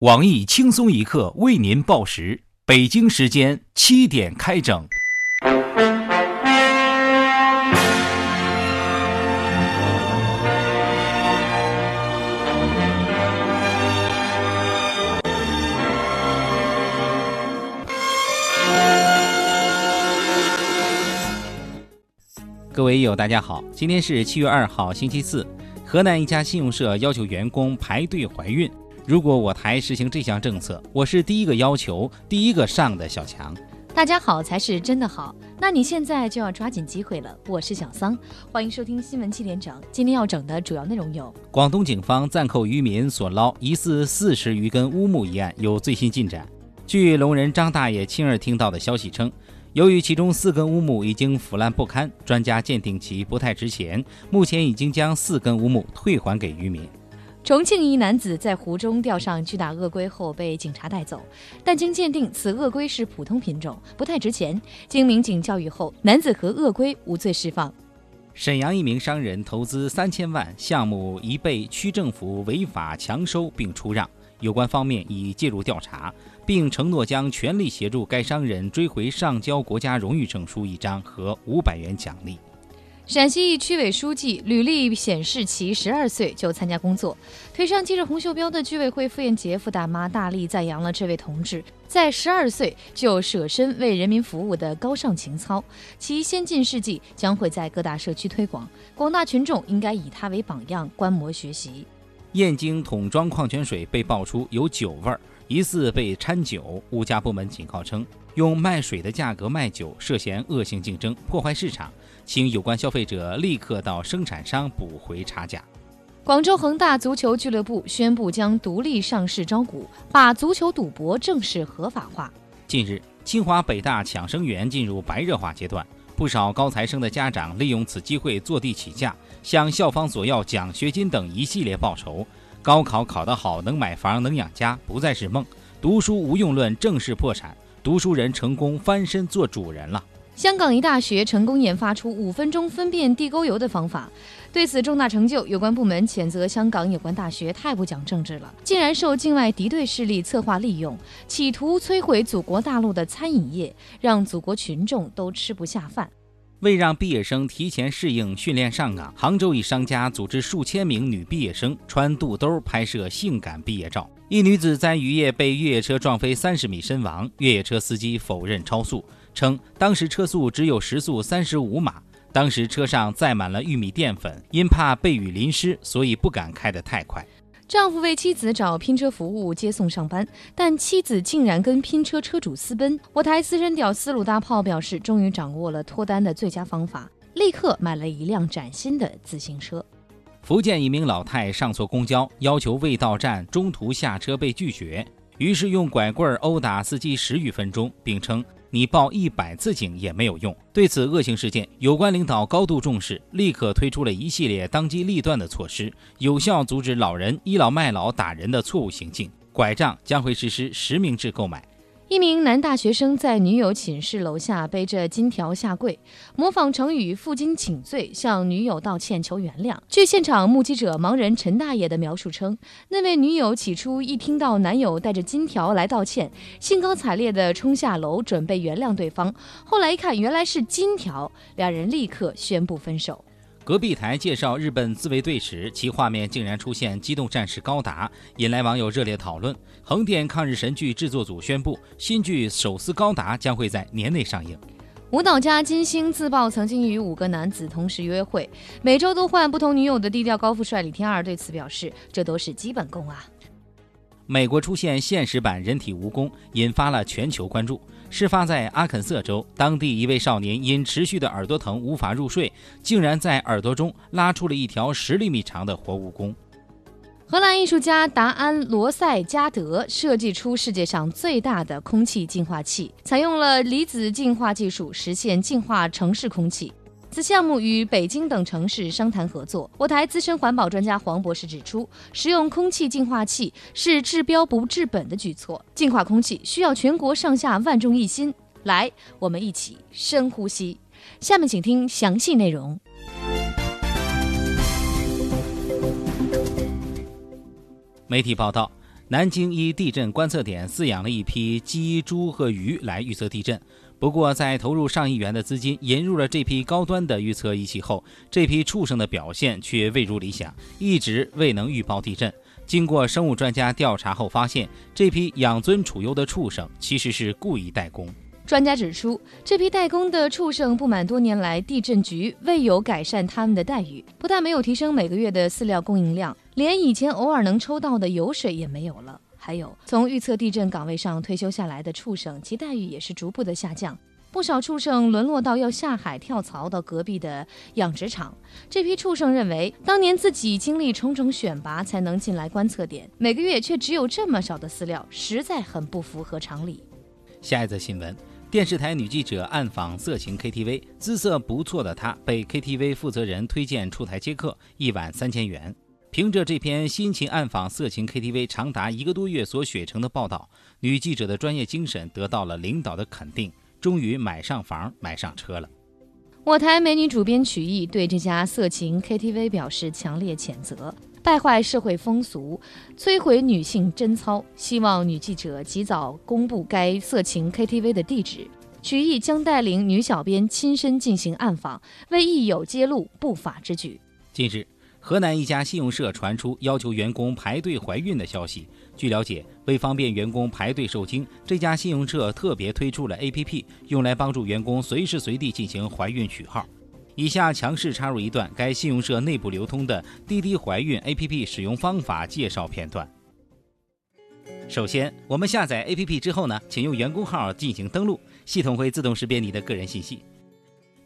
网易轻松一刻为您报时，北京时间七点开整。各位友，大家好，今天是七月二号，星期四。河南一家信用社要求员工排队怀孕。如果我台实行这项政策，我是第一个要求、第一个上的小强。大家好才是真的好，那你现在就要抓紧机会了。我是小桑，欢迎收听新闻七点整。今天要整的主要内容有：广东警方暂扣渔民所捞疑似四十余根乌木一案有最新进展。据龙人张大爷亲耳听到的消息称，由于其中四根乌木已经腐烂不堪，专家鉴定其不太值钱，目前已经将四根乌木退还给渔民。重庆一男子在湖中钓上巨大鳄龟后被警察带走，但经鉴定，此鳄龟是普通品种，不太值钱。经民警教育后，男子和鳄龟无罪释放。沈阳一名商人投资三千万项目已被区政府违法强收并出让，有关方面已介入调查，并承诺将全力协助该商人追回上交国家荣誉证书一张和五百元奖励。陕西一区委书记履历显示，其十二岁就参加工作，腿上系着红袖标的居委会妇炎杰夫大妈大力赞扬了这位同志在十二岁就舍身为人民服务的高尚情操，其先进事迹将会在各大社区推广，广大群众应该以他为榜样，观摩学习。燕京桶装矿泉水被爆出有酒味儿，疑似被掺酒，物价部门警告称，用卖水的价格卖酒涉嫌恶性竞争，破坏市场。请有关消费者立刻到生产商补回差价。广州恒大足球俱乐部宣布将独立上市招股，把足球赌博正式合法化。近日，清华北大抢生源进入白热化阶段，不少高材生的家长利用此机会坐地起价，向校方索要奖学金等一系列报酬。高考考得好，能买房能养家，不再是梦。读书无用论正式破产，读书人成功翻身做主人了。香港一大学成功研发出五分钟分辨地沟油的方法，对此重大成就，有关部门谴责香港有关大学太不讲政治了，竟然受境外敌对势力策划利用，企图摧毁祖国大陆的餐饮业，让祖国群众都吃不下饭。为让毕业生提前适应训练上岗，杭州一商家组织数千名女毕业生穿肚兜拍摄性感毕业照。一女子在雨夜被越野车撞飞三十米身亡，越野车司机否认超速。称当时车速只有时速三十五码，当时车上载满了玉米淀粉，因怕被雨淋湿，所以不敢开得太快。丈夫为妻子找拼车服务接送上班，但妻子竟然跟拼车车主私奔。我台私人屌丝鲁大炮表示，终于掌握了脱单的最佳方法，立刻买了一辆崭新的自行车。福建一名老太上错公交，要求未到站中途下车被拒绝，于是用拐棍殴打司机十余分钟，并称。你报一百次警也没有用。对此恶性事件，有关领导高度重视，立刻推出了一系列当机立断的措施，有效阻止老人倚老卖老打人的错误行径。拐杖将会实施实名制购买。一名男大学生在女友寝室楼下背着金条下跪，模仿成语“负荆请罪”，向女友道歉求原谅。据现场目击者盲人陈大爷的描述称，那位女友起初一听到男友带着金条来道歉，兴高采烈地冲下楼准备原谅对方，后来一看原来是金条，两人立刻宣布分手。隔壁台介绍日本自卫队时，其画面竟然出现机动战士高达，引来网友热烈讨论。横店抗日神剧制作组宣布，新剧《手撕高达》将会在年内上映。舞蹈家金星自曝曾经与五个男子同时约会，每周都换不同女友的低调高富帅李天二对此表示：“这都是基本功啊。”美国出现现实版人体蜈蚣，引发了全球关注。事发在阿肯色州，当地一位少年因持续的耳朵疼无法入睡，竟然在耳朵中拉出了一条十厘米长的活蜈蚣。荷兰艺术家达安·罗塞加德设计出世界上最大的空气净化器，采用了离子净化技术，实现净化城市空气。此项目与北京等城市商谈合作。我台资深环保专家黄博士指出，使用空气净化器是治标不治本的举措。净化空气需要全国上下万众一心。来，我们一起深呼吸。下面请听详细内容。媒体报道。南京一地震观测点饲养了一批鸡、猪和鱼来预测地震。不过，在投入上亿元的资金引入了这批高端的预测仪器后，这批畜生的表现却未如理想，一直未能预报地震。经过生物专家调查后发现，这批养尊处优的畜生其实是故意代工。专家指出，这批代工的畜生不满多年来地震局未有改善他们的待遇，不但没有提升每个月的饲料供应量，连以前偶尔能抽到的油水也没有了。还有，从预测地震岗位上退休下来的畜生，其待遇也是逐步的下降。不少畜生沦落到要下海跳槽到隔壁的养殖场。这批畜生认为，当年自己经历重重选拔才能进来观测点，每个月却只有这么少的饲料，实在很不符合常理。下一则新闻：电视台女记者暗访色情 KTV，姿色不错的她被 KTV 负责人推荐出台接客，一晚三千元。凭着这篇辛勤暗访色情 KTV 长达一个多月所写成的报道，女记者的专业精神得到了领导的肯定，终于买上房、买上车了。我台美女主编曲艺对这家色情 KTV 表示强烈谴责，败坏社会风俗，摧毁女性贞操，希望女记者及早公布该色情 KTV 的地址。曲艺将带领女小编亲身进行暗访，为益友揭露不法之举。近日。河南一家信用社传出要求员工排队怀孕的消息。据了解，为方便员工排队受精，这家信用社特别推出了 APP，用来帮助员工随时随地进行怀孕取号。以下强势插入一段该信用社内部流通的滴滴怀孕 APP 使用方法介绍片段。首先，我们下载 APP 之后呢，请用员工号进行登录，系统会自动识别你的个人信息。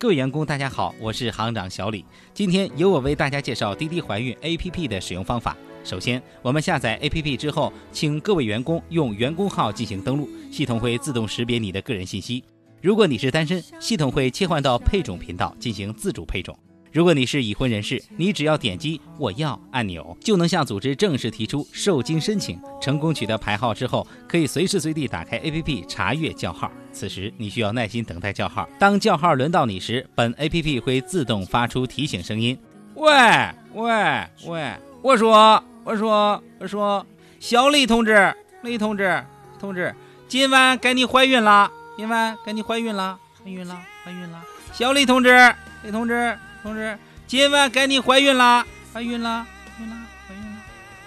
各位员工，大家好，我是行长小李。今天由我为大家介绍滴滴怀孕 APP 的使用方法。首先，我们下载 APP 之后，请各位员工用员工号进行登录，系统会自动识别你的个人信息。如果你是单身，系统会切换到配种频道进行自主配种。如果你是已婚人士，你只要点击“我要”按钮，就能向组织正式提出受精申请。成功取得牌号之后，可以随时随地打开 APP 查阅叫号。此时你需要耐心等待叫号。当叫号轮到你时，本 APP 会自动发出提醒声音：“喂喂喂，我说我说我说，小李同志，李同志同志，今晚该你怀孕了，今晚该你怀孕了，怀孕了，怀孕了，小李同志，李同志。”同志，今晚该你怀孕啦，怀孕啦，怀孕啦，怀孕啦。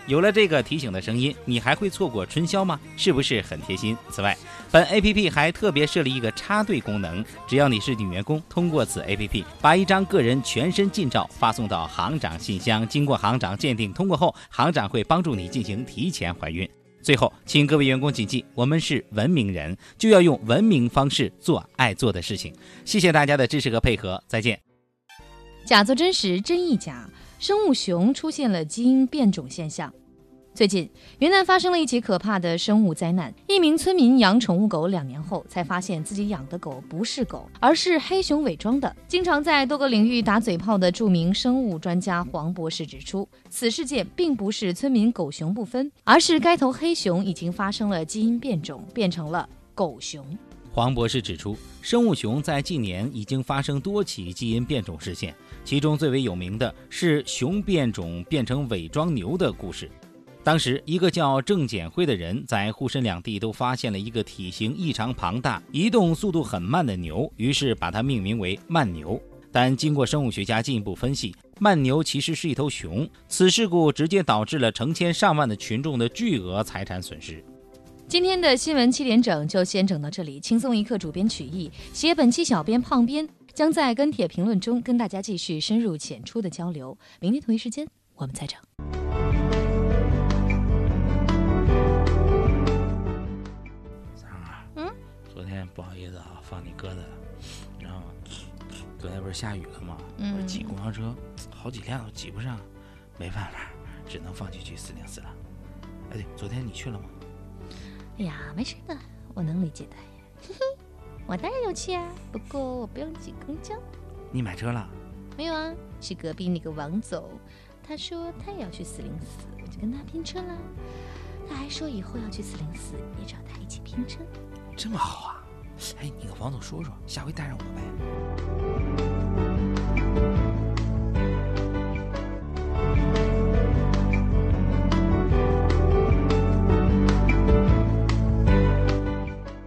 有了这个提醒的声音，你还会错过春宵吗？是不是很贴心？此外，本 APP 还特别设立一个插队功能，只要你是女员工，通过此 APP 把一张个人全身近照发送到行长信箱，经过行长鉴定通过后，行长会帮助你进行提前怀孕。最后，请各位员工谨记，我们是文明人，就要用文明方式做爱做的事情。谢谢大家的支持和配合，再见。假作真实，真亦假。生物熊出现了基因变种现象。最近，云南发生了一起可怕的生物灾难。一名村民养宠物狗两年后，才发现自己养的狗不是狗，而是黑熊伪装的。经常在多个领域打嘴炮的著名生物专家黄博士指出，此事件并不是村民狗熊不分，而是该头黑熊已经发生了基因变种，变成了狗熊。黄博士指出，生物熊在近年已经发生多起基因变种事件，其中最为有名的是熊变种变成伪装牛的故事。当时，一个叫郑简辉的人在沪深两地都发现了一个体型异常庞大、移动速度很慢的牛，于是把它命名为慢牛。但经过生物学家进一步分析，慢牛其实是一头熊。此事故直接导致了成千上万的群众的巨额财产损失。今天的新闻七点整就先整到这里。轻松一刻主编曲艺，写本期小编胖编将在跟帖评论中跟大家继续深入浅出的交流。明天同一时间我们再整。三儿，嗯，昨天不好意思啊，放你鸽子了。然后昨天不是下雨了吗？嗯，挤公交车好几辆都挤不上，没办法，只能放弃去四零四了。哎，对，昨天你去了吗？哎呀，没事的，我能理解的。嘿嘿，我当然有去啊，不过我不用挤公交。你买车了？没有啊，是隔壁那个王总，他说他也要去四零四，我就跟他拼车了。他还说以后要去四零四也找他一起拼车。这么好啊！哎，你跟王总说说，下回带上我呗。